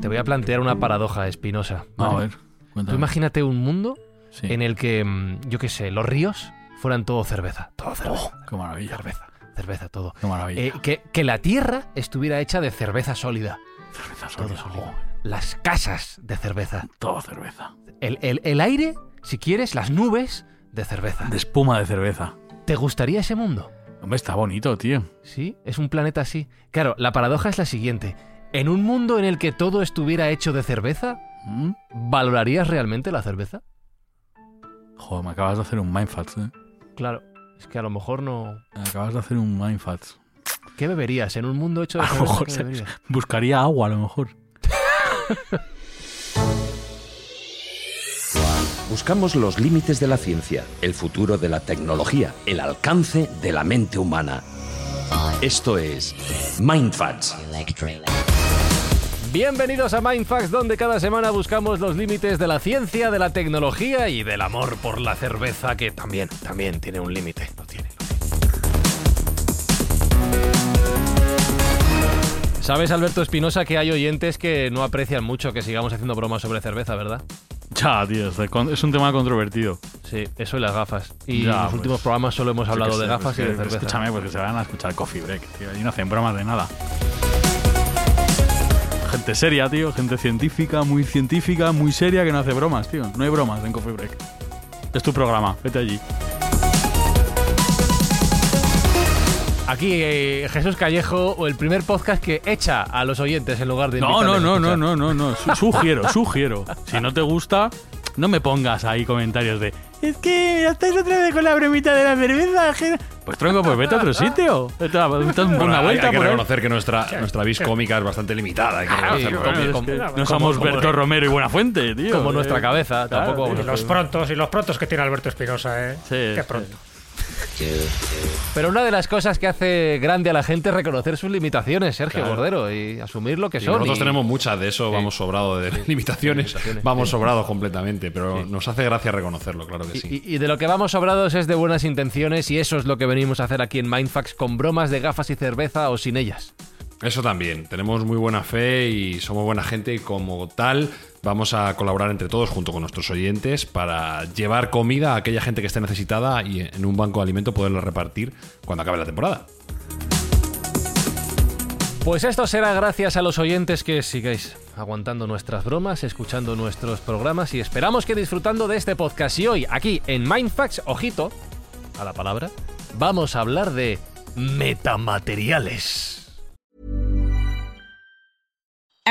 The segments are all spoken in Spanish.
Te voy a plantear una paradoja espinosa. A ver, Tú cuéntame. imagínate un mundo Sí. en el que, mm, yo qué sé, los ríos fueran todo cerveza. Todo cerveza. Oh, qué maravilla. Cerveza, cerveza, todo. Qué maravilla. Eh, que, que la tierra estuviera hecha de cerveza sólida. cerveza Todo sólida. sólido. Oh, Las casas de cerveza. todo cerveza. El, el- el aire, si quieres, las nubes de cerveza. De espuma de cerveza. ¿Te gustaría ese mundo? Hombre, está bonito, tío. Sí, es un planeta así. Claro, la paradoja es la siguiente. En un mundo en el que todo estuviera hecho de cerveza, ¿Mm? ¿valorarías realmente la cerveza? Joder, me acabas de hacer un mindfats, eh. Claro, es que a lo mejor no... Me acabas de hacer un mindfats. ¿Qué beberías? En un mundo hecho de A lo cerveza, mejor ¿qué se-? Buscaría agua, a lo mejor. Buscamos los límites de la ciencia, el futuro de la tecnología, el alcance de la mente humana. Esto es Mindfats. Bienvenidos a Mindfax, donde cada semana buscamos los límites de la ciencia, de la tecnología y del amor por la cerveza, que también, también tiene un límite. Lo tiene. lo tiene. Sabes, Alberto Espinosa, que hay oyentes que no aprecian mucho que sigamos haciendo bromas sobre cerveza, ¿verdad? Ya, tío, es un tema controvertido. Sí, eso y las gafas. Y Ya, en los pues, últimos programas solo hemos hablado de sé, gafas pues y de cerveza. Escúchame, pues que se van a escuchar Coffee Break, tío. Allí no hacen bromas de nada. Gente seria, tío. Gente científica, muy científica, muy seria, que no hace bromas, tío. No hay bromas en Coffee Break. Es tu programa, vete allí. Aquí eh, Jesús Callejo, o el primer podcast que echa a los oyentes en lugar de No, no, no, no, no, no, no. Su- Sugiero, sugiero. Si no te gusta, no me pongas ahí comentarios de es que ya estáis otra vez con la bromita de la cerveza. je-". Pues tronco, pues vete a otro sitio. Vete a, vete a Bueno, una hay- vuelta hay que por ahí. reconocer que nuestra, nuestra vis cómica es bastante limitada. hay que es como- no somos como- Berto Romero y Buenafuente, tío. Como nuestra Eh, cabeza, claro, tampoco tío. los prontos, y los prontos que tiene Alberto Espinosa, ¿eh? Sí, Qué sí. Pero una de las cosas que hace grande a la gente es reconocer sus limitaciones, Sergio Claro. Cordero, y asumir lo que Sí, son. nosotros y- tenemos muchas de eso, vamos sobrado de limitaciones, limitaciones, vamos sobrados completamente, pero nos hace gracia reconocerlo, claro que sí. Y, y de lo que vamos sobrados es de buenas intenciones y eso es lo que venimos a hacer aquí en Mindfax con bromas de gafas y cerveza o sin ellas. Eso también, tenemos muy buena fe y somos buena gente y como tal vamos a colaborar entre todos junto con nuestros oyentes para llevar comida a aquella gente que esté necesitada y en un banco de alimento poderla repartir cuando acabe la temporada. Pues esto será gracias a los oyentes que sigáis aguantando nuestras bromas, escuchando nuestros programas y esperamos que disfrutando de este podcast. Y hoy, aquí en Mindfax, ojito a la palabra, vamos a hablar de metamateriales.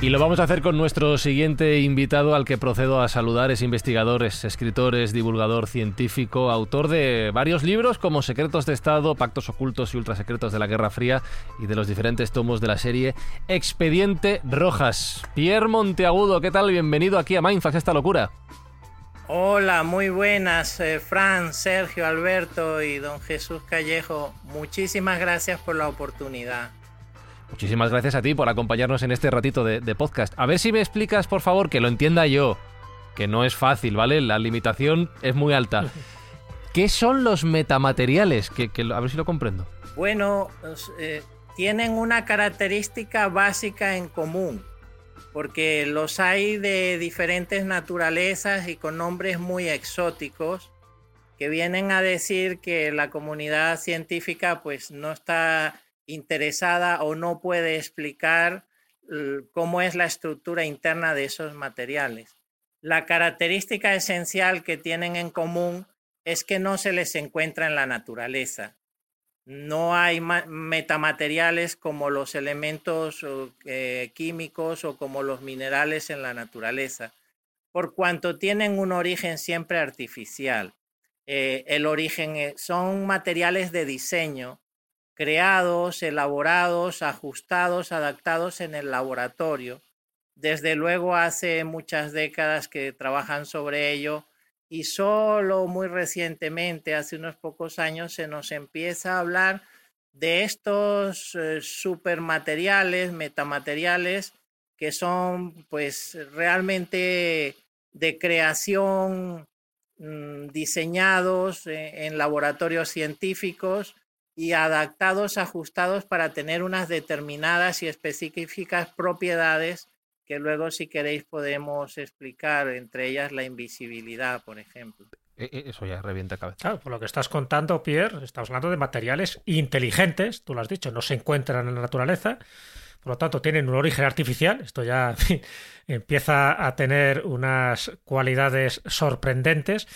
Y lo vamos a hacer con nuestro siguiente invitado al que procedo a saludar. Es investigador, es escritor, es divulgador científico, autor de varios libros como Secretos de Estado, Pactos Ocultos y Ultrasecretos de la Guerra Fría y de los diferentes tomos de la serie Expediente Rojas. Pierre Monteagudo, ¿qué tal? Bienvenido aquí a Mindfax, esta locura. Hola, muy buenas, eh, Fran, Sergio, Alberto y don Jesús Callejo. Muchísimas gracias por la oportunidad. Muchísimas gracias a ti por acompañarnos en este ratito de, de podcast. A ver si me explicas, por favor, que lo entienda yo, que no es fácil, ¿vale? La limitación es muy alta. ¿Qué son los metamateriales? Que, que a ver si lo comprendo. Bueno, eh, tienen una característica básica en común, porque los hay de diferentes naturalezas y con nombres muy exóticos que vienen a decir que la comunidad científica pues no está interesada o no puede explicar cómo es la estructura interna de esos materiales. La característica esencial que tienen en común es que no se les encuentra en la naturaleza. No hay metamateriales como los elementos eh, químicos o como los minerales en la naturaleza, por cuanto tienen un origen siempre artificial. Eh, el origen eh, son materiales de diseño creados, elaborados, ajustados, adaptados en el laboratorio. Desde luego hace muchas décadas que trabajan sobre ello y solo muy recientemente, hace unos pocos años, se nos empieza a hablar de estos eh, supermateriales, metamateriales, que son pues realmente de creación mm, diseñados eh, en laboratorios científicos y adaptados, ajustados para tener unas determinadas y específicas propiedades que luego si queréis podemos explicar, entre ellas la invisibilidad, por ejemplo. E, e, eso ya revienta cabeza. Claro, por lo que estás contando, Pierre, estamos hablando de materiales inteligentes, tú lo has dicho, no se encuentran en la naturaleza, por lo tanto tienen un origen artificial, esto ya empieza a tener unas cualidades sorprendentes,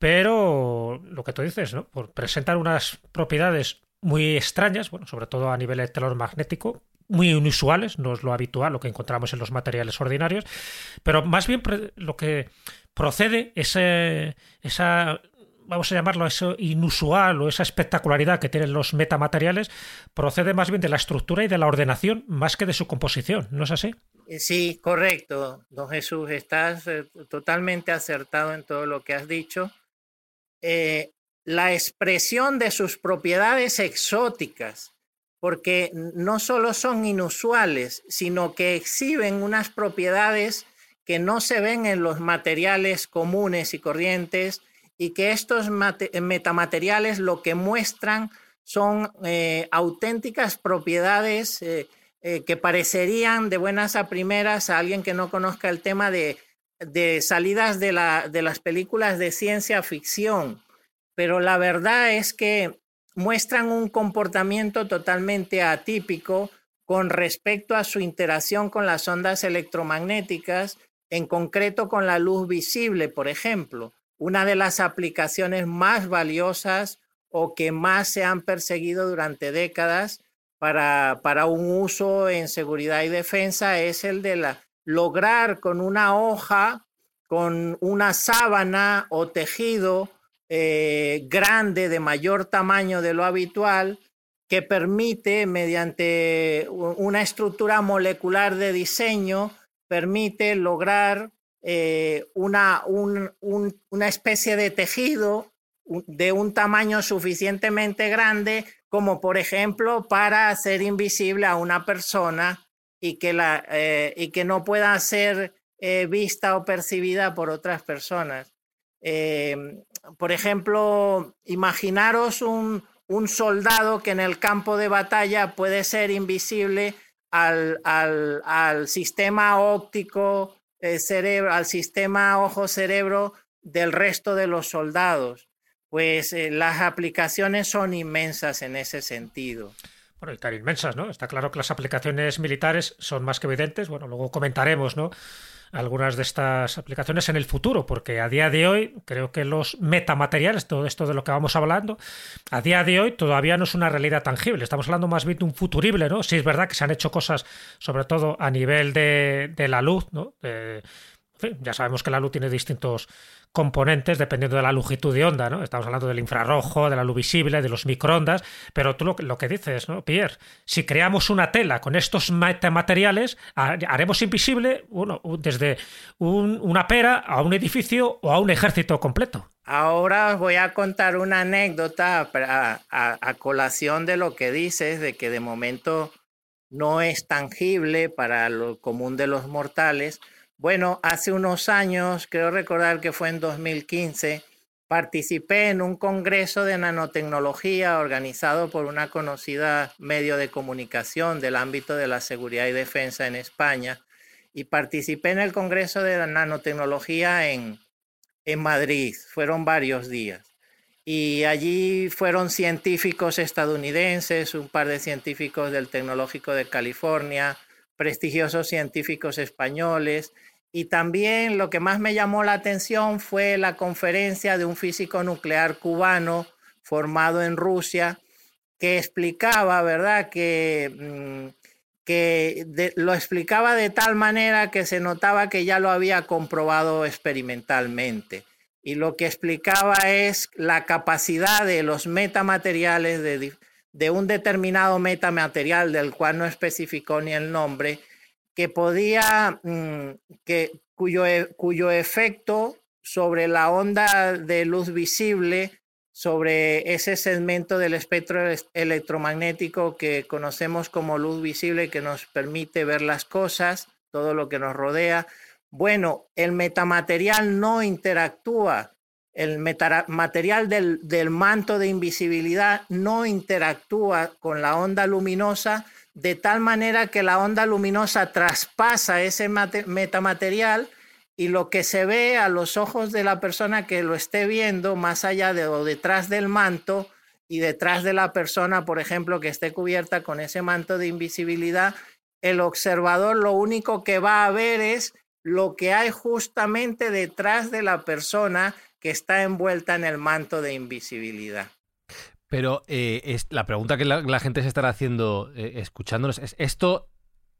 pero lo que tú dices, ¿no? Por presentar unas propiedades muy extrañas, bueno, sobre todo a nivel magnético, muy inusuales, no es lo habitual, lo que encontramos en los materiales ordinarios, pero más bien lo que procede ese, esa vamos a llamarlo eso inusual o esa espectacularidad que tienen los metamateriales, procede más bien de la estructura y de la ordenación más que de su composición, ¿no es así? Eh, sí, correcto, don Jesús, estás eh, totalmente acertado en todo lo que has dicho. Eh, la expresión de sus propiedades exóticas, porque no solo son inusuales, sino que exhiben unas propiedades que no se ven en los materiales comunes y corrientes y que estos metamateriales lo que muestran son eh, auténticas propiedades eh, eh, que parecerían de buenas a primeras a alguien que no conozca el tema de, salidas de las películas de ciencia ficción pero la verdad es que muestran un comportamiento totalmente atípico con respecto a su interacción con las ondas electromagnéticas, en concreto con la luz visible, por ejemplo. Una de las aplicaciones más valiosas o que más se han perseguido durante décadas para, para un uso en seguridad y defensa es el de lograr con una hoja, con una sábana o tejido, eh, grande, de mayor tamaño de lo habitual, que permite, mediante una estructura molecular de diseño, permite lograr eh, una, una especie de tejido de un tamaño suficientemente grande como por ejemplo para hacer invisible a una persona y que, la, eh, y que no pueda ser vista o percibida por otras personas. Por ejemplo, imaginaros un, soldado que en el campo de batalla puede ser invisible al, sistema óptico eh, cerebro, al sistema ojo-cerebro del resto de los soldados. Pues eh, las aplicaciones son inmensas en ese sentido. Bueno, y tan inmensas, ¿no? Está claro que las aplicaciones militares son más que evidentes. Bueno, luego comentaremos, ¿no? Algunas de estas aplicaciones en el futuro, porque a día de hoy creo que los metamateriales, todo esto de lo que vamos hablando, a día de hoy todavía no es una realidad tangible. Estamos hablando más bien de un futurible, ¿no? Sí es verdad que se han hecho cosas, sobre todo a nivel de, de la luz, ¿no? Ya sabemos que la luz tiene distintos componentes dependiendo de la longitud de onda, ¿no? Estamos hablando del infrarrojo, de la luz visible, de los microondas, pero tú lo, lo que dices, ¿no, Pierre? Si creamos una tela con estos materiales, haremos invisible uno, desde una pera a un edificio o a un ejército completo. Ahora os voy a contar una anécdota a colación de lo que dices, de que de momento no es tangible para lo común de los mortales, bueno, hace unos años, creo recordar que fue en 2015, participé en un congreso de nanotecnología organizado por una conocida medio de comunicación del ámbito de la seguridad y defensa en España y participé en el congreso de la nanotecnología en, en Madrid. Fueron varios días. Y allí fueron científicos estadounidenses, un par de científicos del Tecnológico de California, prestigiosos científicos españoles. Y también lo que más me llamó la atención fue la conferencia de un físico nuclear cubano formado en Rusia, que explicaba, ¿verdad?, que, mm, que lo explicaba de tal manera que se notaba que ya lo había comprobado experimentalmente. Y lo que explicaba es la capacidad de los metamateriales de, de un determinado metamaterial del cual no especificó ni el nombre, que podía, mm, que, cuyo, e, cuyo efecto sobre la onda de luz visible, sobre ese segmento del espectro electromagnético que conocemos como luz visible que nos permite ver las cosas, todo lo que nos rodea. Bueno, el metamaterial no interactúa el material del, del, manto de invisibilidad no interactúa con la onda luminosa de tal manera que la onda luminosa traspasa ese metamaterial y lo que se ve a los ojos de la persona que lo esté viendo más allá de o detrás del manto y detrás de la persona, por ejemplo, que esté cubierta con ese manto de invisibilidad, el observador lo único que va a ver es lo que hay justamente detrás de la persona que está envuelta en el manto de invisibilidad. Pero eh, es, la pregunta que la, gente se estará haciendo eh, escuchándonos es, ¿esto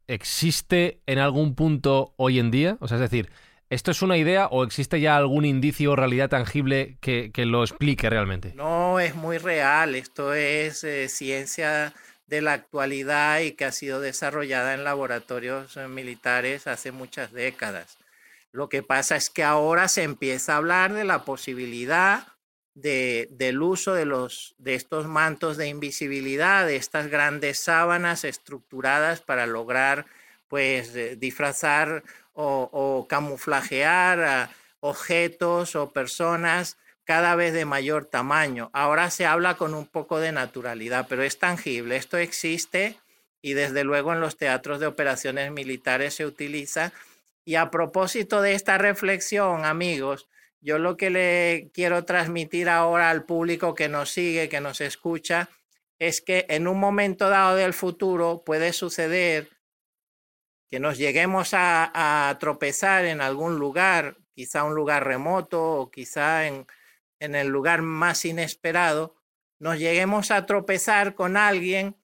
existe en algún punto hoy en día? O sea, es decir, ¿esto es una idea o existe ya algún indicio o realidad tangible que, lo explique realmente? No, es muy real. Esto es eh, ciencia de la actualidad y que ha sido desarrollada en laboratorios militares hace muchas décadas. Lo que pasa es que ahora se empieza a hablar de la posibilidad de, del uso de, los, de estos mantos de invisibilidad, de estas grandes sábanas estructuradas para lograr pues eh, disfrazar o, o camuflajear objetos o personas cada vez de mayor tamaño. Ahora se habla con un poco de naturalidad, pero es tangible, esto existe y desde luego en los teatros de operaciones militares se utiliza y a propósito de esta reflexión, amigos, yo lo que le quiero transmitir ahora al público que nos sigue, que nos escucha, es que en un momento dado del futuro puede suceder que nos lleguemos a, tropezar en algún lugar, quizá un lugar remoto o quizá en, en el lugar más inesperado, nos lleguemos a tropezar con alguien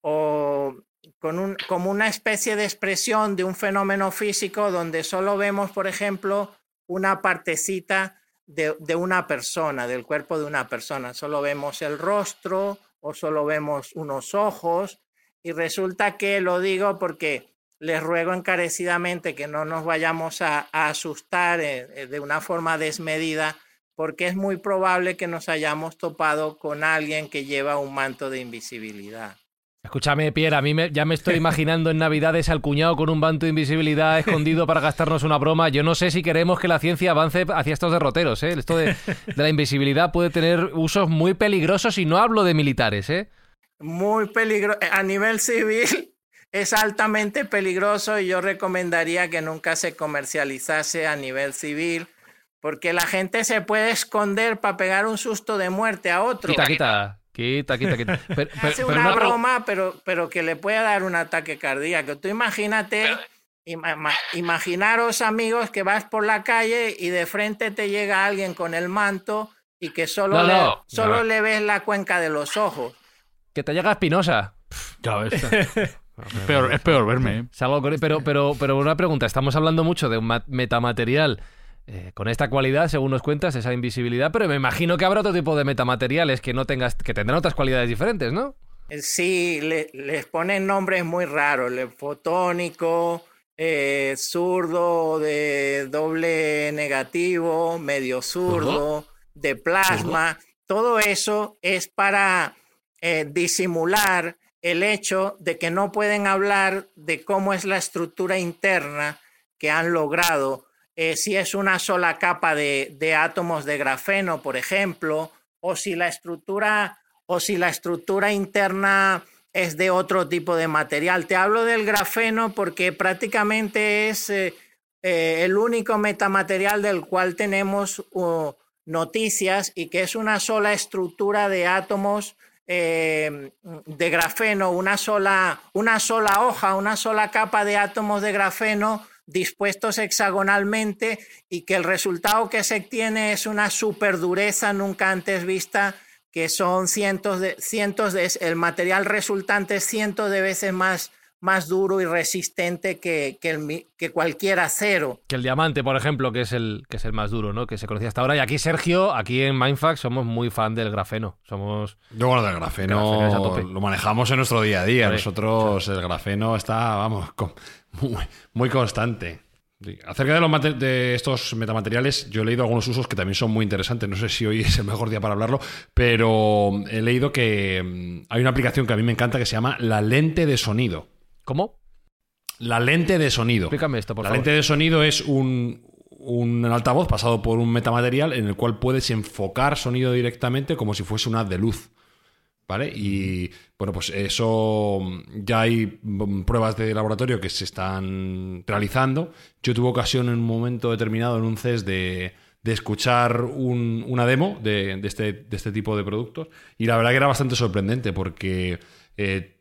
o con un, como una especie de expresión de un fenómeno físico donde solo vemos, por ejemplo, una partecita de, de, una persona, del cuerpo de una persona. Solo vemos el rostro o solo vemos unos ojos. Y resulta que lo digo porque les ruego encarecidamente que no nos vayamos a, asustar eh, eh, de una forma desmedida, porque es muy probable que nos hayamos topado con alguien que lleva un manto de invisibilidad. Escúchame, Pierre, a mí ya me estoy imaginando en Navidades al cuñado con un banto de invisibilidad escondido para gastarnos una broma. Yo no sé si queremos que la ciencia avance hacia estos derroteros. ¿eh? Esto de, la invisibilidad puede tener usos muy peligrosos y no hablo de militares. ¿eh? Muy peligroso. A nivel civil es altamente peligroso y yo recomendaría que nunca se comercializase a nivel civil porque la gente se puede esconder para pegar un susto de muerte a otro. Quita, quita. Quita, quita, quita. Hace una, broma, pero, pero que le pueda dar un ataque cardíaco. Tú imagínate, imaginaros amigos que vas por la calle y de frente te llega alguien con el manto y que solo, le, solo le ves la cuenca de los ojos. Que te llega espinosa. Ya ves. es, peor, es peor verme. ¿eh? Pero, pero, pero una pregunta, estamos hablando mucho de un metamaterial eh, con esta cualidad, según nos cuentas, esa invisibilidad, pero me imagino que habrá otro tipo de metamateriales que no tengas, que tendrán otras cualidades diferentes, ¿no? Eh, sí, les ponen nombres muy raros, el fotónico, eh, zurdo de doble negativo, medio zurdo, de plasma, todo eso es para disimular el hecho de que no pueden hablar de cómo es la estructura interna que han logrado eh, si es una sola capa de, de, átomos de grafeno, por ejemplo, o si la estructura, o si la estructura interna es de otro tipo de material. Te hablo del grafeno porque prácticamente es eh, eh, el único metamaterial del cual tenemos uh, noticias y que es una sola estructura de átomos de grafeno, una sola, una sola hoja, una sola capa de átomos de grafeno dispuestos hexagonalmente y que el resultado que se obtiene es una superdureza nunca antes vista que son cientos de, cientos de, el material resultante es cientos de veces más, más duro y resistente que, que, el, que, cualquier acero. Que el diamante, por ejemplo, que es el, que es el más duro, ¿no? Que se conocía hasta ahora. Y aquí, Sergio, aquí en Mindfax somos muy fan del grafeno. Somos. Yo, bueno, del grafeno, grafeno lo manejamos en nuestro día a día. Nosotros, el grafeno está, vamos, muy, muy constante. Acerca de, los de estos metamateriales, yo he leído algunos usos que también son muy interesantes. No sé si hoy es el mejor día para hablarlo, pero he leído que mm, hay una aplicación que a mí me encanta que se llama la lente de sonido. ¿Cómo? La lente de sonido. Explícame esto, por la favor. La lente de sonido es un, un altavoz pasado por un metamaterial en el cual puedes enfocar sonido directamente como si fuese un haz de luz. ¿Vale? Y bueno, pues eso ya hay pruebas de laboratorio que se están realizando. Yo tuve ocasión en un momento determinado en un CES de, de escuchar un, una demo de, de, este, de, este, tipo de productos y la verdad que era bastante sorprendente porque eh,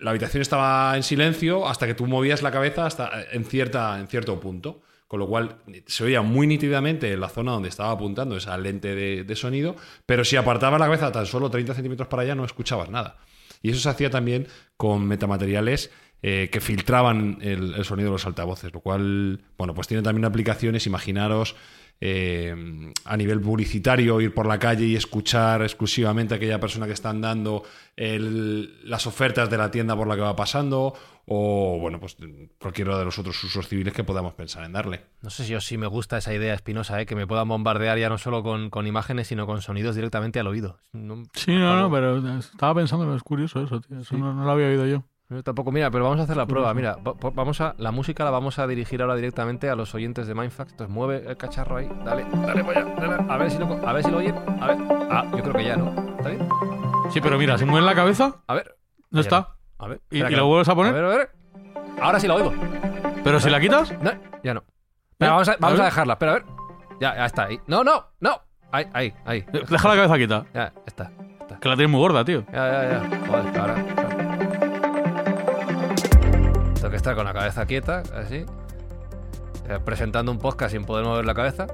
la habitación estaba en silencio hasta que tú movías la cabeza hasta en, cierta, en cierto punto con lo cual se oía muy nítidamente en la zona donde estaba apuntando esa lente de, sonido, pero si apartabas la cabeza tan solo 30 centímetros para allá no escuchabas nada. Y eso se hacía también con metamateriales eh, que filtraban el, el, sonido de los altavoces, lo cual, bueno, pues tiene también aplicaciones, imaginaros eh, a nivel publicitario, ir por la calle y escuchar exclusivamente a aquella persona que están dando el, las ofertas de la tienda por la que va pasando, o bueno, pues cualquiera de los otros usos civiles que podamos pensar en darle. No sé si yo sí me gusta esa idea espinosa, ¿eh? que me puedan bombardear ya no solo con, con, imágenes, sino con sonidos directamente al oído. No, sí, no, no, pero estaba pensando, es curioso eso, tío. Eso ¿Sí? no, no, lo había oído yo. Yo tampoco, mira, pero vamos a hacer la prueba. Mira, vamos a la música la vamos a dirigir ahora directamente a los oyentes de Mindfax. Entonces mueve el cacharro ahí, dale, dale, voy a, dale, a ver si lo, a ver si lo oyen. A ver, ah, yo creo que ya, ¿no? ¿Está bien? Sí, pero mira, si mueve la cabeza. A ver, no está. No. A ver, ¿y, ¿y lo vuelves a poner? A ver, a ver. Ahora sí la oigo. ¿Pero si la quitas? No, ya no. Pero vamos a, vamos a, a dejarla. Pero a ver. Ya, ya está ahí. No, no, no. Ahí, ahí, ahí. Deja la cabeza quita. Ya, está, está. Que la tienes muy gorda, tío. Ya, ya, ya. Joder, ahora. Que estar con la cabeza quieta, así. Eh, presentando un podcast sin poder mover la cabeza.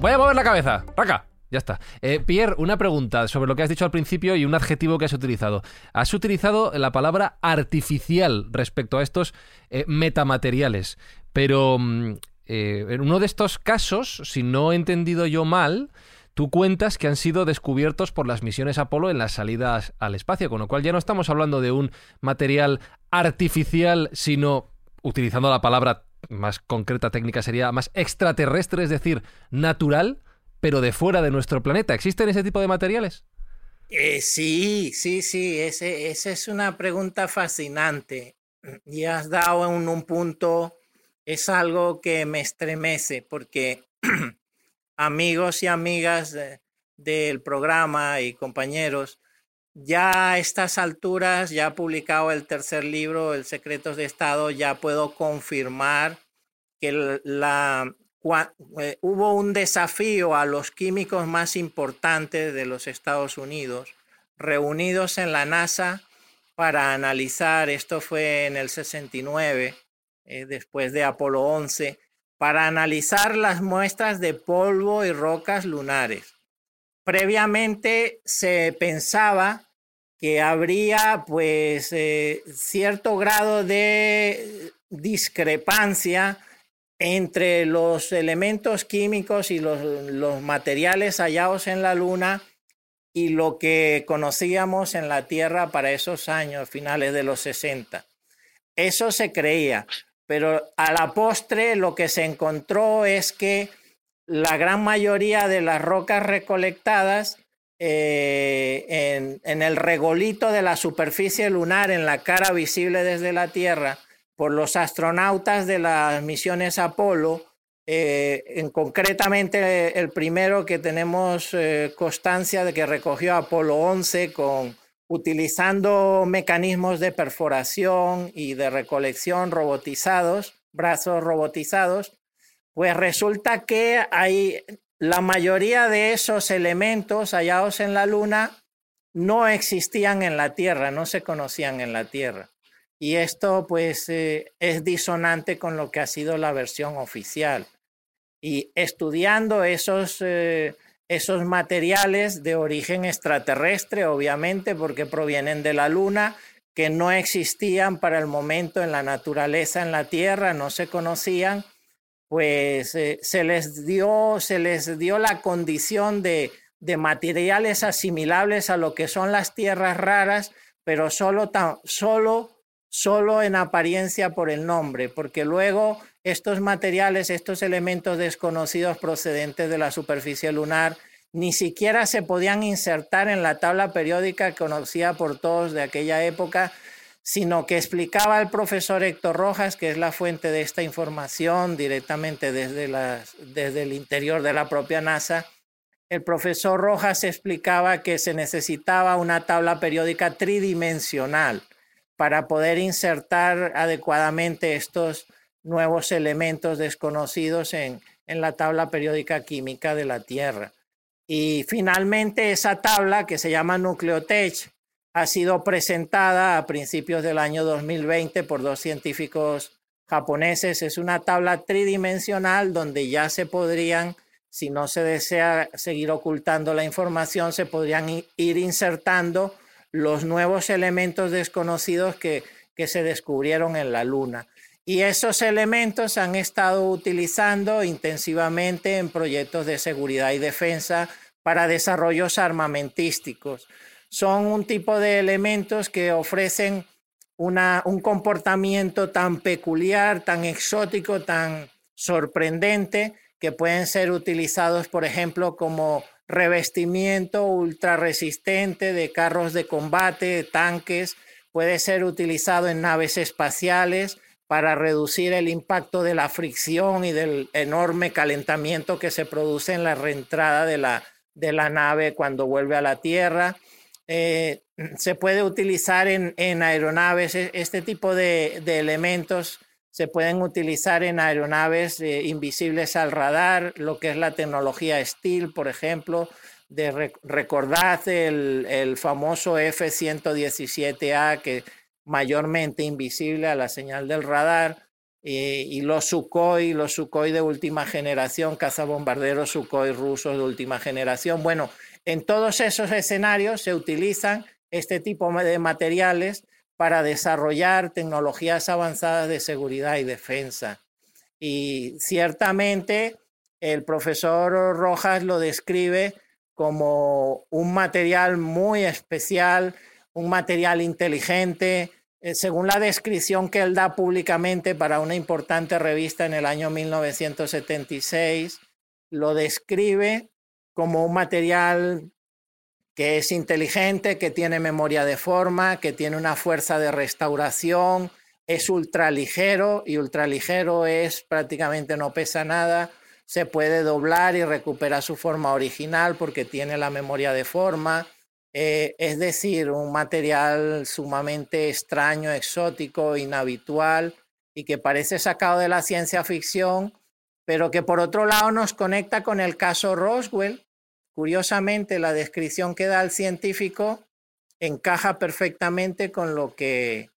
Voy a mover la cabeza. ¡Raca! Ya está. Eh, Pierre, una pregunta sobre lo que has dicho al principio y un adjetivo que has utilizado. Has utilizado la palabra artificial respecto a estos eh, metamateriales, pero eh, en uno de estos casos, si no he entendido yo mal, tú cuentas que han sido descubiertos por las misiones Apolo en las salidas al espacio, con lo cual ya no estamos hablando de un material artificial, sino, utilizando la palabra más concreta técnica, sería más extraterrestre, es decir, natural pero de fuera de nuestro planeta. ¿Existen ese tipo de materiales? Eh, sí, sí, sí, esa ese es una pregunta fascinante. Y has dado un punto, es algo que me estremece porque amigos y amigas de, del programa y compañeros, ya a estas alturas, ya publicado el tercer libro, El Secretos de Estado, ya puedo confirmar que eh, hubo un desafío a los químicos más importantes de los Estados Unidos reunidos en la NASA para analizar, esto fue en el 69, eh, después de Apolo 11, para analizar las muestras de polvo y rocas lunares. Previamente se pensaba que habría pues eh, cierto grado de discrepancia entre los elementos químicos y los, materiales hallados en la Luna y lo que conocíamos en la Tierra para esos años, finales de los 60. Eso se creía, pero a la postre lo que se encontró es que la gran mayoría de las rocas recolectadas eh, en, el regolito de la superficie lunar, en la cara visible desde la Tierra, por los astronautas de las misiones Apolo eh, en concretamente el primero que tenemos eh, constancia de que recogió Apolo 11 con utilizando mecanismos de perforación y de recolección robotizados, brazos robotizados, pues resulta que hay la mayoría de esos elementos hallados en la Luna no existían en la Tierra, no se conocían en la Tierra. Y esto pues eh, es disonante con lo que ha sido la versión oficial. Y estudiando esos, eh, esos materiales de origen extraterrestre, obviamente, porque provienen de la Luna, que no existían para el momento en la naturaleza, en la Tierra, no se conocían, pues eh, se, les dio, se les dio la condición de, de materiales asimilables a lo que son las tierras raras, pero solo, solo, solo en apariencia por el nombre, porque luego estos materiales, estos elementos desconocidos procedentes de la superficie lunar, ni siquiera se podían insertar en la tabla periódica conocida por todos de aquella época, sino que explicaba el profesor Héctor Rojas, que es la fuente de esta información directamente desde, desde el interior de la propia NASA, el profesor Rojas explicaba que se necesitaba una tabla periódica tridimensional para poder insertar adecuadamente estos nuevos elementos desconocidos en, en la tabla periódica química de la Tierra. Y finalmente esa tabla, que se llama Nucleotech, ha sido presentada a principios del año 2020 por dos científicos japoneses. Es una tabla tridimensional donde ya se podrían si no se desea seguir ocultando la información, se podrían ir insertando los nuevos elementos desconocidos que, que se descubrieron en la Luna. Y esos elementos han estado utilizando intensivamente en proyectos de seguridad y defensa para desarrollos armamentísticos. Son un tipo de elementos que ofrecen una, un comportamiento tan peculiar, tan exótico, tan sorprendente, que pueden ser utilizados, por ejemplo, como revestimiento ultra resistente de carros de combate, tanques, puede ser utilizado en naves espaciales para reducir el impacto de la fricción y del enorme calentamiento que se produce en la reentrada de la, de la nave cuando vuelve a la Tierra. Eh, se puede utilizar en, en aeronaves e, este tipo de, de elementos se pueden utilizar en aeronaves eh, invisibles al radar, lo que es la tecnología STEEL, por ejemplo. De recordad el, el famoso F-117A, que mayormente invisible a la señal del radar, eh, y los Sukhoi, los Sukhoi de última generación, cazabombarderos Sukhoi rusos de última generación. Bueno, en todos esos escenarios se utilizan este tipo de materiales para desarrollar tecnologías avanzadas de seguridad y defensa. Y ciertamente el profesor Rojas lo describe como un material muy especial, un material inteligente, eh, según la descripción que él da públicamente para una importante revista en el año 1976, lo describe como un material que es inteligente, que tiene memoria de forma, que tiene una fuerza de restauración, es ultraligero y ultraligero es prácticamente no pesa nada, se puede doblar y recuperar su forma original porque tiene la memoria de forma. Eh, es decir, un material sumamente extraño, exótico, inhabitual y que parece sacado de la ciencia ficción, pero que por otro lado nos conecta con el caso Roswell, Curiosamente, la descripción que da el científico encaja perfectamente con lo que,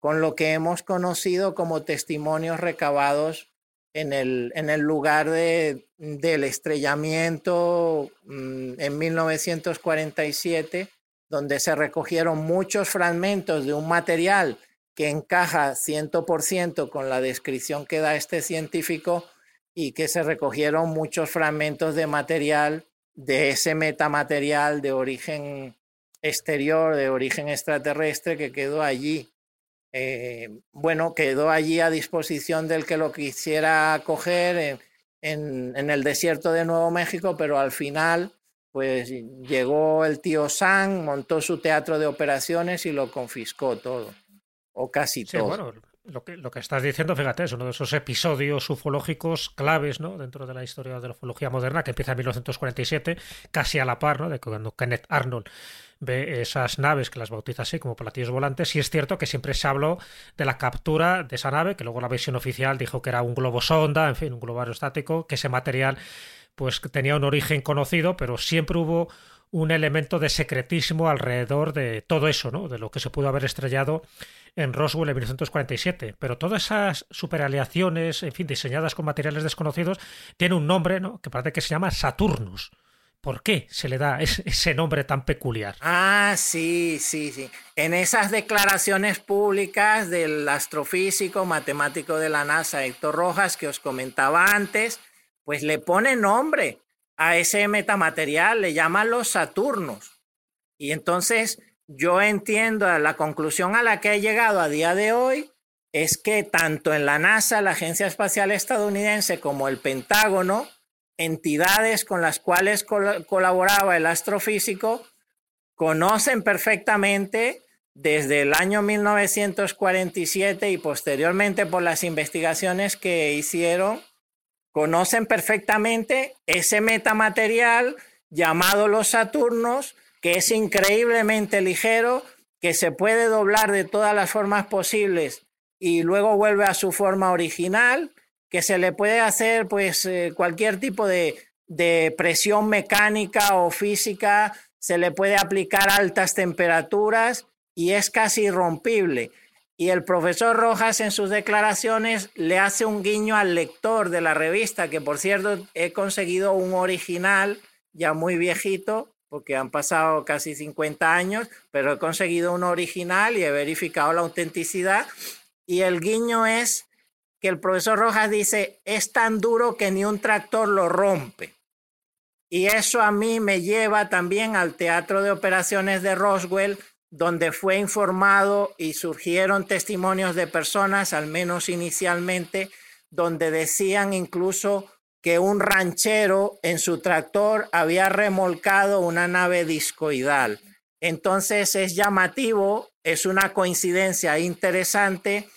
con lo que hemos conocido como testimonios recabados en el, en el lugar de, del estrellamiento mm, en 1947, donde se recogieron muchos fragmentos de un material que encaja 100% con la descripción que da este científico y que se recogieron muchos fragmentos de material de ese metamaterial de origen exterior, de origen extraterrestre que quedó allí. Eh, bueno, quedó allí a disposición del que lo quisiera coger en, en, el desierto de Nuevo México, pero al final, pues llegó el tío San, montó su teatro de operaciones y lo confiscó todo, o casi todo. lo que, lo que estás diciendo, fíjate, es uno de esos episodios ufológicos claves ¿no? dentro de la historia de la ufología moderna, que empieza en 1947, casi a la par ¿no? de cuando Kenneth Arnold ve esas naves que las bautiza así como platillos volantes, y es cierto que siempre se habló de la captura de esa nave, que luego la versión oficial dijo que era un globo sonda, en fin, un globo aerostático, que ese material pues tenía un origen conocido, pero siempre hubo un elemento de secretismo alrededor de todo eso, ¿no? De lo que se pudo haber estrellado en Roswell en 1947. Pero todas esas superaleaciones, en fin, diseñadas con materiales desconocidos, tienen un nombre, ¿no? Que parece que se llama Saturnus. ¿Por qué se le da ese nombre tan peculiar? Ah, sí, sí, sí. En esas declaraciones públicas del astrofísico, matemático de la NASA, Héctor Rojas, que os comentaba antes, pues le pone nombre a ese metamaterial, le llama los Saturnos. Y entonces yo entiendo la conclusión a la que he llegado a día de hoy es que tanto en la NASA, la Agencia Espacial Estadounidense, como el Pentágono, entidades con las cuales colaboraba el astrofísico, conocen perfectamente desde el año 1947 y posteriormente por las investigaciones que hicieron, conocen perfectamente ese metamaterial llamado los Saturnos, que es increíblemente ligero, que se puede doblar de todas las formas posibles y luego vuelve a su forma original, que se le puede hacer pues eh, cualquier tipo de, de presión mecánica o física, se le puede aplicar altas temperaturas y es casi irrompible. Y el profesor Rojas en sus declaraciones le hace un guiño al lector de la revista, que por cierto he conseguido un original ya muy viejito, porque han pasado casi 50 años, pero he conseguido un original y he verificado la autenticidad. Y el guiño es que el profesor Rojas dice, es tan duro que ni un tractor lo rompe. Y eso a mí me lleva también al Teatro de Operaciones de Roswell, donde fue informado y surgieron testimonios de personas, al menos inicialmente, donde decían incluso que un ranchero en su tractor había remolcado una nave discoidal. Entonces es llamativo, es una coincidencia interesante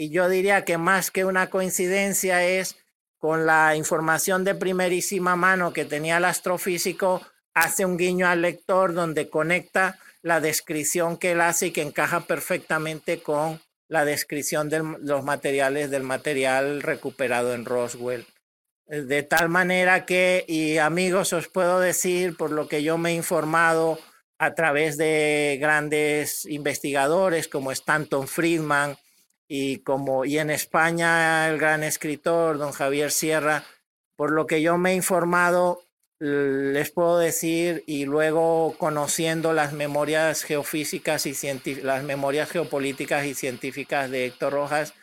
y yo diría que más que una coincidencia es con la información de primerísima mano que tenía el astrofísico, hace un guiño al lector donde conecta la descripción que él hace y que encaja perfectamente con la descripción de los materiales del material recuperado en Roswell. De tal manera que, y amigos, os puedo decir, por lo que yo me he informado a través de grandes investigadores como Stanton Friedman y como y en España el gran escritor don Javier Sierra, por lo que yo me he informado, les puedo decir, y luego conociendo las memorias geofísicas y las memorias geopolíticas y científicas de Héctor Rojas,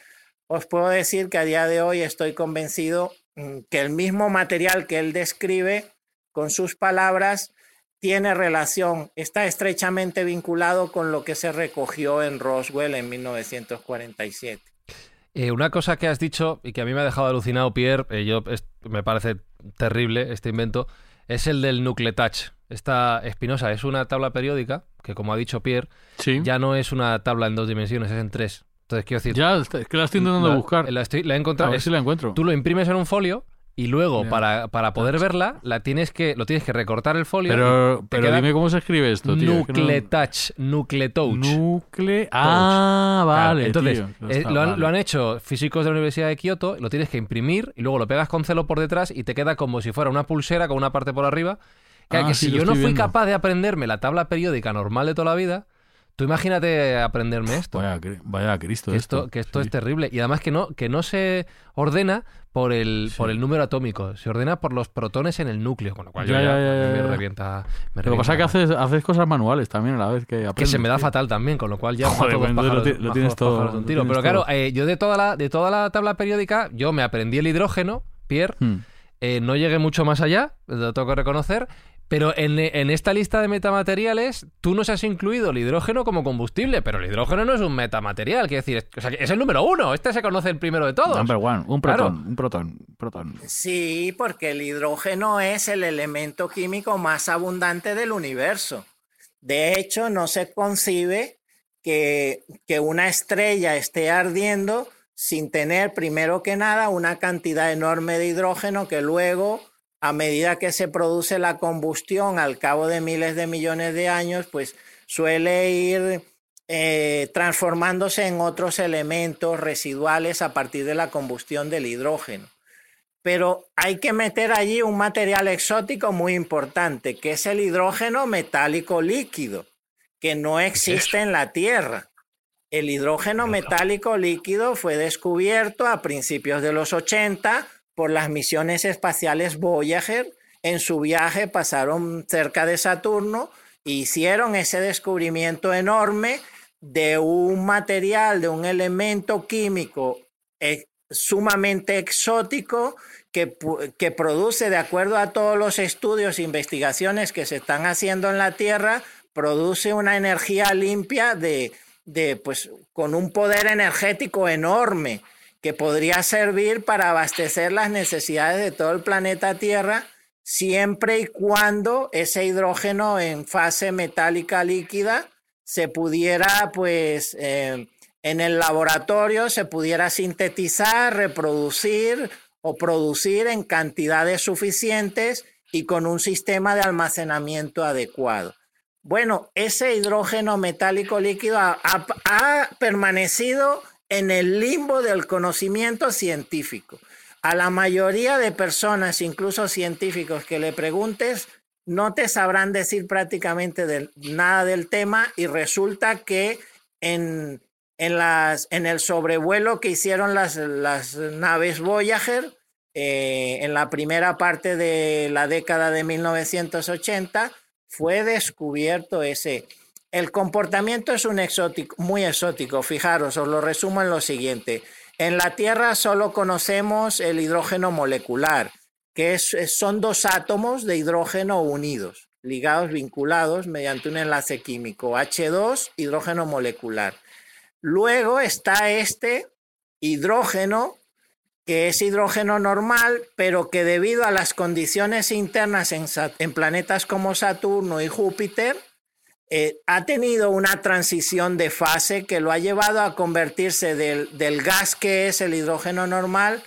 os puedo decir que a día de hoy estoy convencido mm, que el mismo material que él describe con sus palabras tiene relación, está estrechamente vinculado con lo que se recogió en Roswell en 1947. Eh, una cosa que has dicho y que a mí me ha dejado alucinado, Pierre, eh, yo me parece terrible este invento, es el del Nucletouch. Esta espinosa es una tabla periódica que, como ha dicho Pierre, ya no es una tabla en dos dimensiones, es en tres. Entonces, quiero decir. Ya, es que la estoy intentando buscar. La, he encontrado. A ver si la encuentro. Tú lo imprimes en un folio y luego para, para, poder verla la tienes que lo tienes que recortar el folio pero, pero dime cómo se escribe esto tío Nucletouch Nucletouch Nucle ah vale entonces eh, lo, han, hecho físicos de la Universidad de Kioto lo tienes que imprimir y luego lo pegas con celo por detrás y te queda como si fuera una pulsera con una parte por arriba. Que, ah, si yo no fui capaz de aprenderme la tabla periódica normal de toda la vida Tú imagínate aprenderme esto. Vaya, vaya Cristo. Que esto, que esto es terrible. Y además que no, que no se ordena por el, por el número atómico, se ordena por los protones en el núcleo, con lo cual ya, me revienta. lo que pasa es que haces, haces cosas manuales también a la vez que aprendes. Que se me da fatal también, con lo cual ya Joder, pues lo, tienes todo. Pero claro, eh, yo de toda, la, de toda la tabla periódica, yo me aprendí el hidrógeno, Pierre. Hmm. Eh, no llegué mucho más allá, lo tengo que reconocer, pero en, esta lista de metamateriales, tú nos has incluido el hidrógeno como combustible, pero el hidrógeno no es un metamaterial, quiero decir, es, el número uno, este se conoce el primero de todos. Number one, un protón, un protón, protón. Sí, porque el hidrógeno es el elemento químico más abundante del universo. De hecho, no se concibe que, que una estrella esté ardiendo sin tener, primero que nada, una cantidad enorme de hidrógeno que luego, a medida que se produce la combustión al cabo de miles de millones de años, pues suele ir eh, transformándose en otros elementos residuales a partir de la combustión del hidrógeno. Pero hay que meter allí un material exótico muy importante, que es el hidrógeno metálico líquido, que no existe en la Tierra. El hidrógeno metálico líquido fue descubierto a principios de los 80 por las misiones espaciales Voyager. En su viaje pasaron cerca de Saturno hicieron ese descubrimiento enorme de un material, de un elemento químico eh, sumamente exótico que, que, produce, de acuerdo a todos los estudios e investigaciones que se están haciendo en la Tierra, produce una energía limpia de de, pues, con un poder energético enorme que podría servir para abastecer las necesidades de todo el planeta Tierra, siempre y cuando ese hidrógeno en fase metálica líquida se pudiera, pues, eh, en el laboratorio se pudiera sintetizar, reproducir o producir en cantidades suficientes y con un sistema de almacenamiento adecuado. Bueno, ese hidrógeno metálico líquido ha, permanecido en el limbo del conocimiento científico. A la mayoría de personas, incluso científicos, que le preguntes, no te sabrán decir prácticamente nada del tema y resulta que en, el sobrevuelo que hicieron las, naves Voyager eh, en la primera parte de la década de 1980, fue descubierto ese. El comportamiento es un exótico, muy exótico. Fijaros, os lo resumo en lo siguiente. En la Tierra solo conocemos el hidrógeno molecular, que son dos átomos de hidrógeno unidos, ligados, vinculados mediante un enlace químico, H2, hidrógeno molecular. Luego está este hidrógeno que es hidrógeno normal, pero que debido a las condiciones internas en, planetas como Saturno y Júpiter, eh, ha tenido una transición de fase que lo ha llevado a convertirse del, gas que es el hidrógeno normal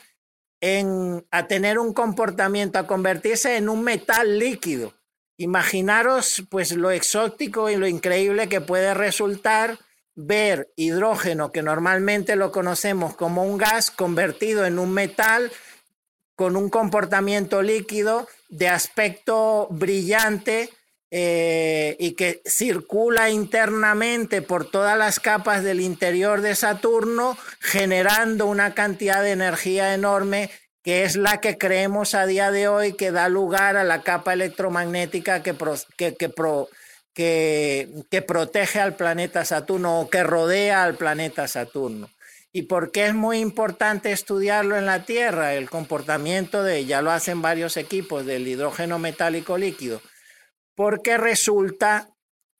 en, a tener un comportamiento, a convertirse en un metal líquido. Imaginaros pues lo exótico y lo increíble que puede resultar ver hidrógeno, que normalmente lo conocemos como un gas, convertido en un metal con un comportamiento líquido de aspecto brillante eh, y que circula internamente por todas las capas del interior de Saturno, generando una cantidad de energía enorme que es la que creemos a día de hoy que da lugar a la capa electromagnética que, que, que, protege al planeta Saturno o que rodea al planeta Saturno. ¿Y por qué es muy importante estudiarlo en la Tierra? El comportamiento de, ya lo hacen varios equipos, del hidrógeno metálico líquido. Porque resulta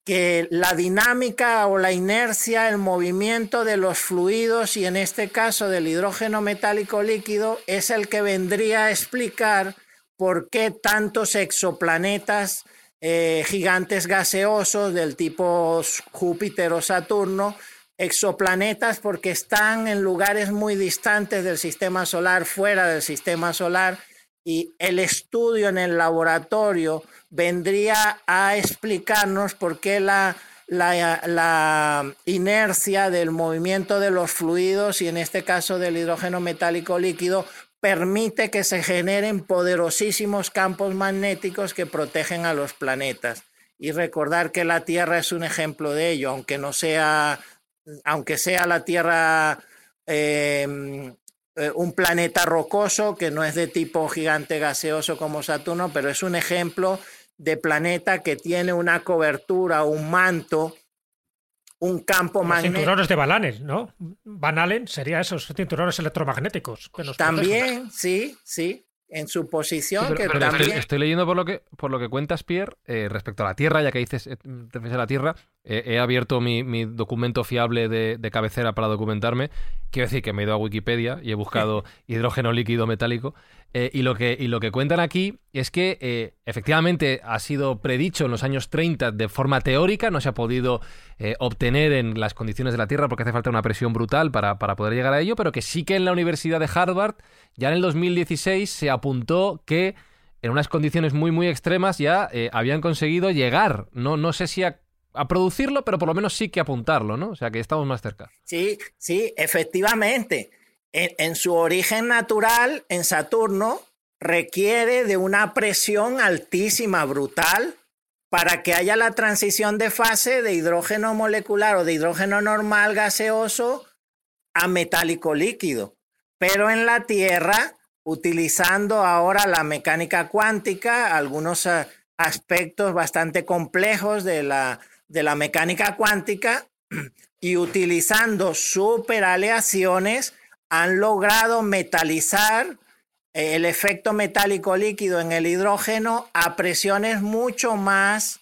que la dinámica o la inercia, el movimiento de los fluidos y en este caso del hidrógeno metálico líquido es el que vendría a explicar por qué tantos exoplanetas eh, gigantes gaseosos del tipo Júpiter o Saturno, exoplanetas porque están en lugares muy distantes del sistema solar, fuera del sistema solar, y el estudio en el laboratorio vendría a explicarnos por qué la, la, inercia del movimiento de los fluidos y en este caso del hidrógeno metálico líquido permite que se generen poderosísimos campos magnéticos que protegen a los planetas. Y recordar que la Tierra es un ejemplo de ello, aunque no sea, aunque sea la Tierra em, eh, un planeta rocoso que no es de tipo gigante gaseoso como Saturno, pero es un ejemplo de planeta que tiene una cobertura, un manto un campo magnético. Cinturones de Van ¿no? Van Allen sería esos cinturones electromagnéticos. también, sí, sí. En su posición. que también... estoy, leyendo por lo que, por lo que cuentas, Pierre, eh, respecto a la Tierra, ya que dices, eh, te a la Tierra, he, abierto mi, documento fiable de, cabecera para documentarme. Quiero decir que me he ido a Wikipedia y he buscado hidrógeno líquido metálico. Eh, y, lo que, y lo que cuentan aquí es que eh, efectivamente ha sido predicho en los años 30 de forma teórica, no se ha podido eh, obtener en las condiciones de la Tierra porque hace falta una presión brutal para, para, poder llegar a ello, pero que sí que en la Universidad de Harvard ya en el 2016 se apuntó que en unas condiciones muy muy extremas ya habían conseguido llegar, no, no sé si a a producirlo, pero por lo menos sí que apuntarlo, ¿no? O sea que estamos más cerca. Sí, sí, efectivamente. En, su origen natural, en Saturno, requiere de una presión altísima, brutal, para que haya la transición de fase de hidrógeno molecular o de hidrógeno normal gaseoso a metálico líquido. Pero en la Tierra, utilizando ahora la mecánica cuántica, algunos eh, aspectos bastante complejos de la de la mecánica cuántica y utilizando superaleaciones han logrado metalizar el efecto metálico líquido en el hidrógeno a presiones mucho más,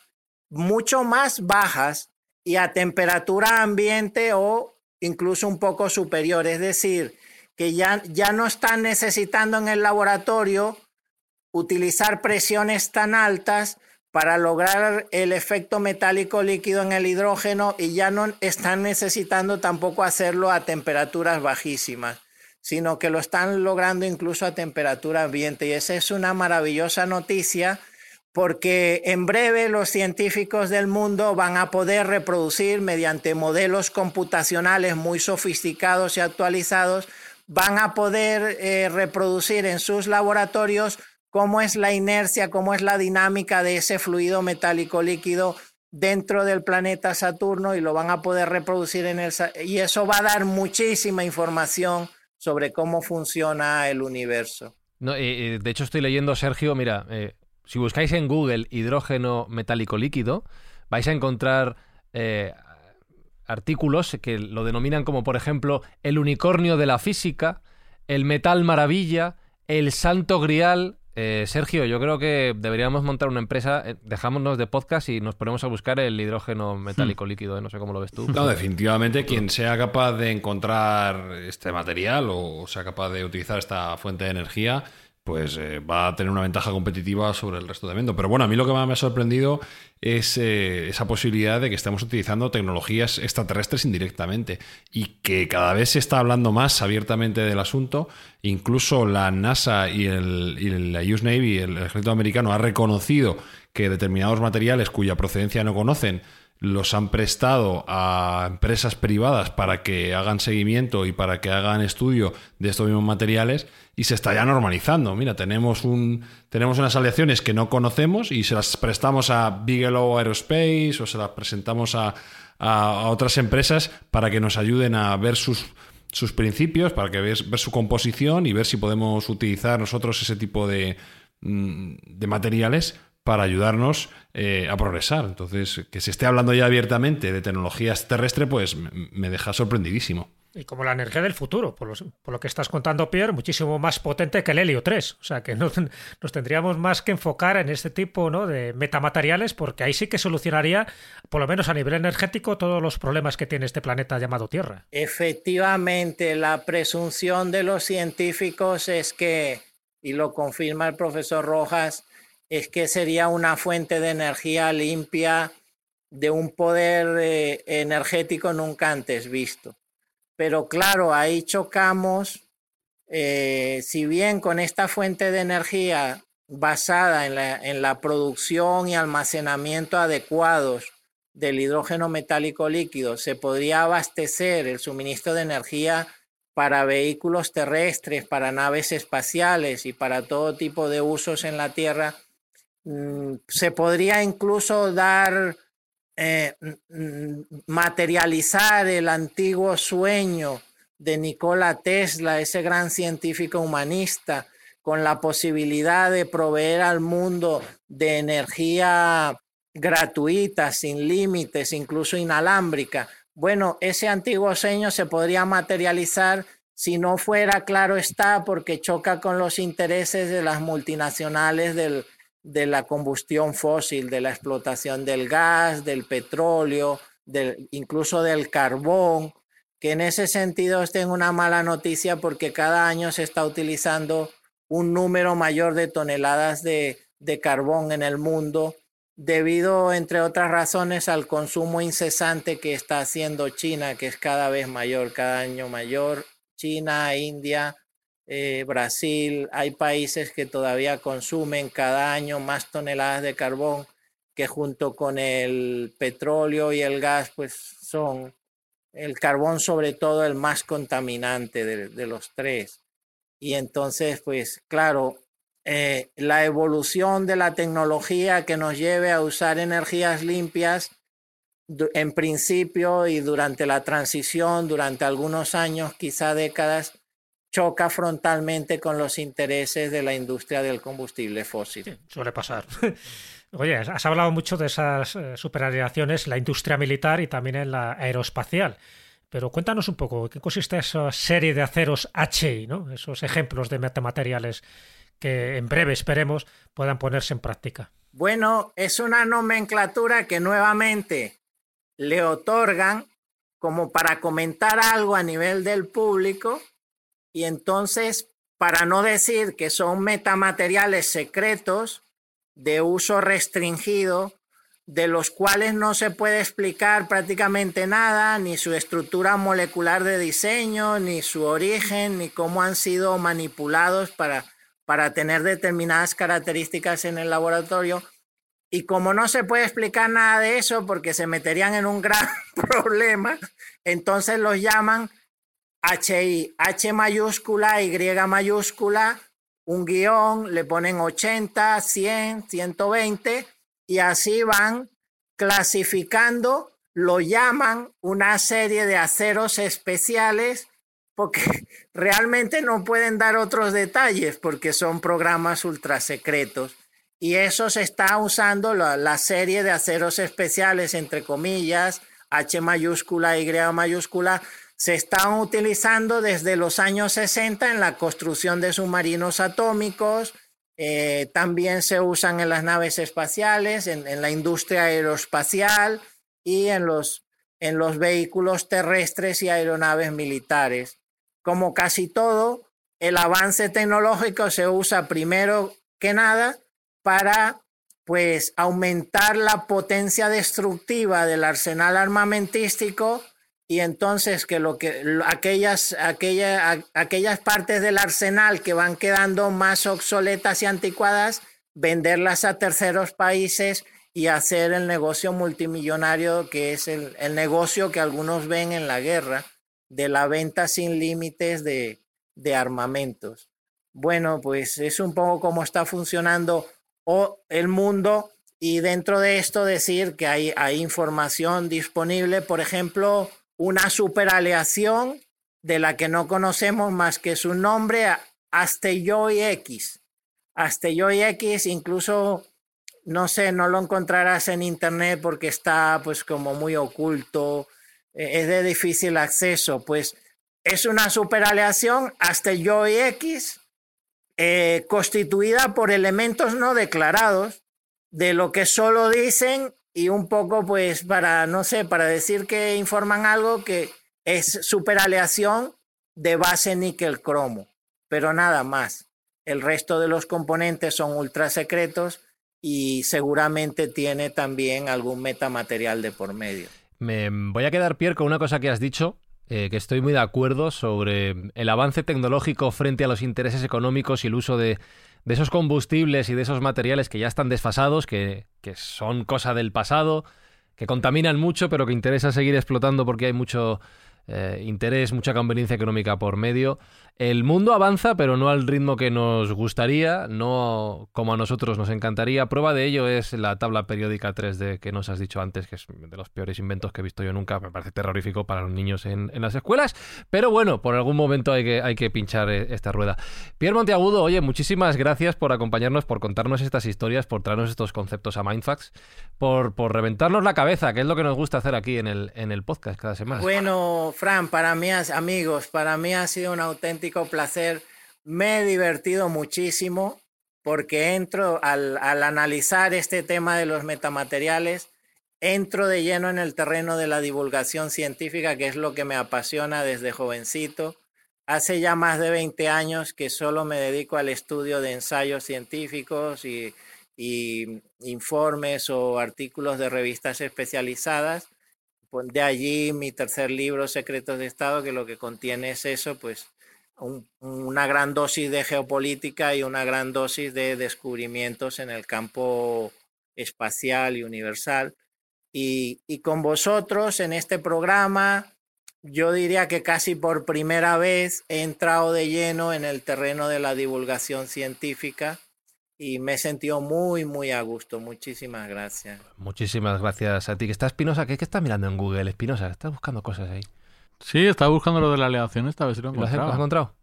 mucho más bajas y a temperatura ambiente o incluso un poco superior. Es decir, que ya, ya no están necesitando en el laboratorio utilizar presiones tan altas para lograr el efecto metálico líquido en el hidrógeno y ya no están necesitando tampoco hacerlo a temperaturas bajísimas, sino que lo están logrando incluso a temperatura ambiente. Y esa es una maravillosa noticia porque en breve los científicos del mundo van a poder reproducir mediante modelos computacionales muy sofisticados y actualizados, van a poder eh, reproducir en sus laboratorios cómo es la inercia, cómo es la dinámica de ese fluido metálico líquido dentro del planeta Saturno y lo van a poder reproducir en el y eso va a dar muchísima información sobre cómo funciona el universo. No, de hecho estoy leyendo Sergio, mira, eh, si buscáis en Google hidrógeno metálico líquido, vais a encontrar eh, artículos que lo denominan como por ejemplo el unicornio de la física, el metal maravilla, el santo grial, eh, Sergio, yo creo que deberíamos montar una empresa, eh, dejámonos de podcast y nos ponemos a buscar el hidrógeno metálico hmm. líquido, ¿eh? no sé cómo lo ves tú. No, definitivamente quien sea capaz de encontrar este material o sea capaz de utilizar esta fuente de energía, pues eh, va a tener una ventaja competitiva sobre el resto del mundo. Pero bueno, a mí lo que más me ha sorprendido es eh, esa posibilidad de que estemos utilizando tecnologías extraterrestres indirectamente y que cada vez se está hablando más abiertamente del asunto. Incluso la NASA y, el, la US Navy, el ejército americano, ha reconocido que determinados materiales cuya procedencia no conocen los han prestado a empresas privadas para que hagan seguimiento y para que hagan estudio de estos mismos materiales y se está ya normalizando. Mira, tenemos, un, tenemos unas aleaciones que no conocemos y se las prestamos a Bigelow Aerospace o se las presentamos a, otras empresas para que nos ayuden a ver sus, sus principios, para que ver, ver su composición y ver si podemos utilizar nosotros ese tipo de, mm, de materiales para ayudarnos eh, a progresar. Entonces, que se esté hablando ya abiertamente de tecnologías terrestres, pues me deja sorprendidísimo. Y como la energía del futuro, por, lo que estás contando, Pierre, muchísimo más potente que el helio 3. O sea, que nos, tendríamos más que enfocar en este tipo ¿no? de metamateriales, porque ahí sí que solucionaría, por lo menos a nivel energético, todos los problemas que tiene este planeta llamado Tierra. Efectivamente, la presunción de los científicos es que, y lo confirma el profesor Rojas, es que sería una fuente de energía limpia de un poder eh, energético nunca antes visto. Pero claro, ahí chocamos, eh, si bien con esta fuente de energía basada en la, en la producción y almacenamiento adecuados del hidrógeno metálico líquido, se podría abastecer el suministro de energía para vehículos terrestres, para naves espaciales y para todo tipo de usos en la Tierra, se podría incluso dar, eh, materializar el antiguo sueño de Nikola Tesla, ese gran científico humanista, con la posibilidad de proveer al mundo de energía gratuita, sin límites, incluso inalámbrica. Bueno, ese antiguo sueño se podría materializar si no fuera, claro está, porque choca con los intereses de las multinacionales del, de la combustión fósil, de la explotación del gas, del petróleo, incluso del carbón, que en ese sentido es una mala noticia porque cada año se está utilizando un número mayor de toneladas de, de carbón en el mundo debido, entre otras razones, al consumo incesante que está haciendo China, que es cada vez mayor, cada año mayor. China, India, eh, Brasil, hay países que todavía consumen cada año más toneladas de carbón que junto con el petróleo y el gas, pues son el carbón sobre todo el más contaminante de, los tres. Y entonces, pues claro, eh, la evolución de la tecnología que nos lleve a usar energías limpias, en principio y durante la transición, durante algunos años, quizá décadas, choca frontalmente con los intereses de la industria del combustible fósil. suele pasar. Oye, has hablado mucho de esas eh, superaliaciones en la industria militar y también en la aeroespacial. Pero cuéntanos un poco, ¿qué consiste esa serie de aceros HI, ¿no? esos ejemplos de metamateriales que en breve esperemos puedan ponerse en práctica? Bueno, es una nomenclatura que nuevamente le otorgan como para comentar algo a nivel del público y entonces, para no decir que son metamateriales secretos de uso restringido, de los cuales no se puede explicar prácticamente nada, ni su estructura molecular de diseño, ni su origen, ni cómo han sido manipulados para, para tener determinadas características en el laboratorio. Y como no se puede explicar nada de eso porque se meterían en un gran problema, entonces los llaman HI, H mayúscula, Y mayúscula, un guion, le ponen 80, 100, 120 y así van clasificando, lo llaman una serie de aceros especiales porque realmente no pueden dar otros detalles porque son programas ultra secretos. Y eso se está usando la, la serie de aceros especiales, entre comillas, H mayúscula, Y mayúscula, se están utilizando desde los años 60 en la construcción de submarinos atómicos, eh, también se usan en las naves espaciales, en, la industria aeroespacial y en los, en los vehículos terrestres y aeronaves militares. Como casi todo, el avance tecnológico se usa primero que nada para pues aumentar la potencia destructiva del arsenal armamentístico y entonces que lo que aquellas, aquellas partes del arsenal que van quedando más obsoletas y anticuadas, venderlas a terceros países y hacer el negocio multimillonario que es el, el negocio que algunos ven en la guerra de la venta sin límites de, de armamentos. Bueno, pues es un poco como está funcionando el mundo y dentro de esto decir que hay, hay información disponible, por ejemplo, una superaleación de la que no conocemos más que su nombre, Astelloy X. X incluso, no sé, no lo encontrarás en internet porque está pues como muy oculto, e, es de difícil acceso, pues es una superaleación Astelloy X eh, constituida por elementos no declarados de lo que solo dicen y un poco pues para, no sé, para decir que informan algo que es superaleación de base níquel cromo, pero nada más. El resto de los componentes son ultra secretos y seguramente tiene también algún metamaterial de por medio. Me voy a quedar, Pierre, con una cosa que has dicho, eh, que estoy muy de acuerdo sobre el avance tecnológico frente a los intereses económicos y el uso de de esos combustibles y de esos materiales que ya están desfasados, que, que son cosa del pasado, que contaminan mucho, pero que interesa seguir explotando porque hay mucho eh, interés, mucha conveniencia económica por medio. El mundo avanza, pero no al ritmo que nos gustaría, no como a nosotros nos encantaría. Prueba de ello es la tabla periódica 3D que nos has dicho antes, que es de los peores inventos que he visto yo nunca. Me parece terrorífico para los niños en, las escuelas. Pero bueno, por algún momento hay que, hay que pinchar eh, esta rueda. Pierre Monteagudo, oye, muchísimas gracias por acompañarnos, por contarnos estas historias, por traernos estos conceptos a Mindfax, por, por reventarnos la cabeza, que es lo que nos gusta hacer aquí en el, en el podcast cada semana. Bueno, Fran, para mí, amigos, para mí ha sido un auténtico placer. Me he divertido muchísimo porque entro al, analizar este tema de los metamateriales, entro de lleno en el terreno de la divulgación científica, que es lo que me apasiona desde jovencito. Hace ya más de 20 años que solo me dedico al estudio de ensayos científicos y, y informes o artículos de revistas especializadas. Pues de allí mi tercer libro, Secretos de Estado, que lo que contiene es eso, pues una gran dosis de geopolítica y una gran dosis de descubrimientos en el campo espacial y universal. Y, y, con vosotros en este programa, yo diría que casi por primera vez he entrado de lleno en el terreno de la divulgación científica y me he sentido muy, muy a gusto. Muchísimas gracias. Muchísimas gracias a ti. Que está Espinosa, ¿qué, ¿qué estás mirando en Google, Espinosa? ¿Estás buscando cosas ahí? Sí, estaba buscando lo de la aleación esta, a ver si lo ¿Lo has, encontraba. lo has encontrado?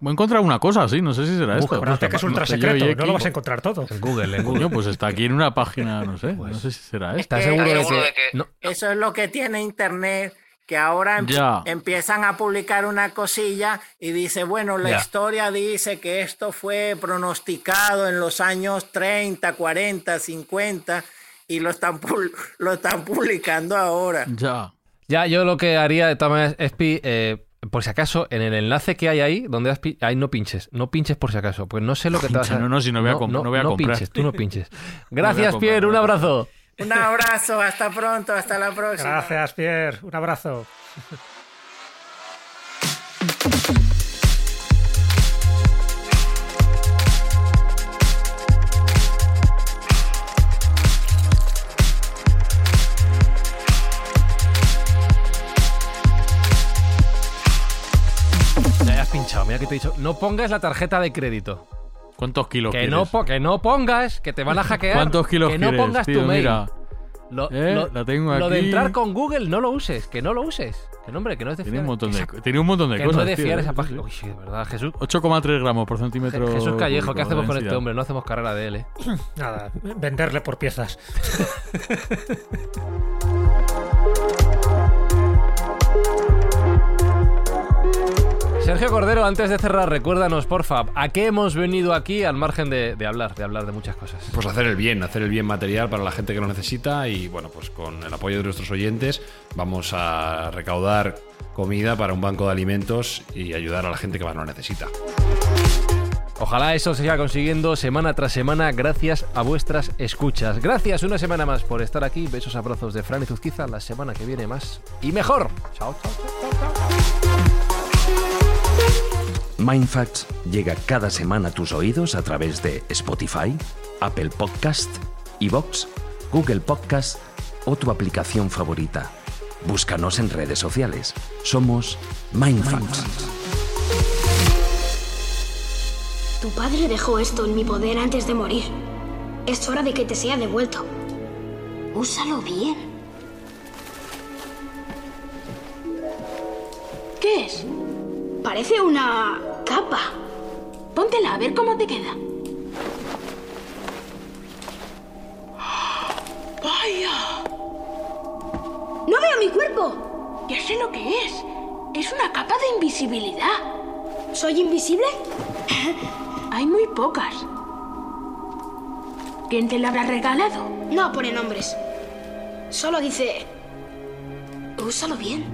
Voy a encontrar una cosa, sí, no sé si será Busca, esto. Pero que es ultra No secreto, no lo vas a encontrar todo. En Google, en Google. Coño, pues está aquí en una página, no sé, Pues- no sé si será esto. ¿Estás que- seguro, de seguro que, de que- No, Eso es lo que tiene Internet, que ahora em- empiezan a publicar una cosilla y dice, bueno, la historia dice que esto fue pronosticado en los años 30, 40, 50 y lo están, lo están publicando ahora. Ya. Ya, yo lo que haría de todas eh, por si acaso, en el enlace que hay ahí, donde has pi- ahí no pinches, no pinches por si acaso, pues no sé lo que te vas a... No, no, si no voy a comp- no voy a comprar. pinches, tú no pinches. Gracias, comprar, Pierre, no un abrazo. Un abrazo, hasta pronto, hasta la próxima. Gracias, Pierre. Un abrazo. Ya has pinchado, mira que te he dicho, no pongas la tarjeta de crédito. ¿Cuántos kilos Que quieres? no, po- que no pongas, que te van a hackear. ¿Cuántos kilos Que no quieres, pongas tío? tu mail. Mira. Lo, Eh, lo- la tengo lo de aquí. entrar con Google no lo uses, que no lo uses. Que no, hombre, que no es de Tiene fiar. un montón de, esa- tiene un montón de que cosas. no es de tío, fiar ¿eh? esa página. Uy, sí, de verdad, Jesús. 8,3 gramos por centímetro. Jesús Callejo, cúbico ¿qué hacemos de con este densidad. hombre? No hacemos carrera de él, ¿eh? Nada, venderle por piezas. Sergio Cordero, antes de cerrar, recuérdanos, porfa, ¿a qué hemos venido aquí al margen de, de hablar, de hablar de muchas cosas? Pues hacer el bien, hacer el bien material para la gente que lo necesita y bueno, pues con el apoyo de nuestros oyentes vamos a recaudar comida para un banco de alimentos y ayudar a la gente que más lo necesita. Ojalá eso se siga consiguiendo semana tras semana gracias a vuestras escuchas. Gracias una semana más por estar aquí. Besos, abrazos de Fran y Zuzquiza. La semana que viene más y mejor. Chao, chao, chao, chao, chao. Mindfacts llega cada semana a tus oídos a través de Spotify, Apple Podcast, Evox, Google Podcast o tu aplicación favorita. Búscanos en redes sociales. Somos Mindfacts. Tu padre dejó esto en mi poder antes de morir. Es hora de que te sea devuelto. Úsalo bien. ¿Qué es? Parece una capa. Póntela a ver cómo te queda. ¡Vaya! ¡No veo mi cuerpo! Ya sé lo que es. Es una capa de invisibilidad. ¿Soy invisible? Hay muy pocas. ¿Quién te la habrá regalado? No pone nombres. Solo dice... Úsalo bien.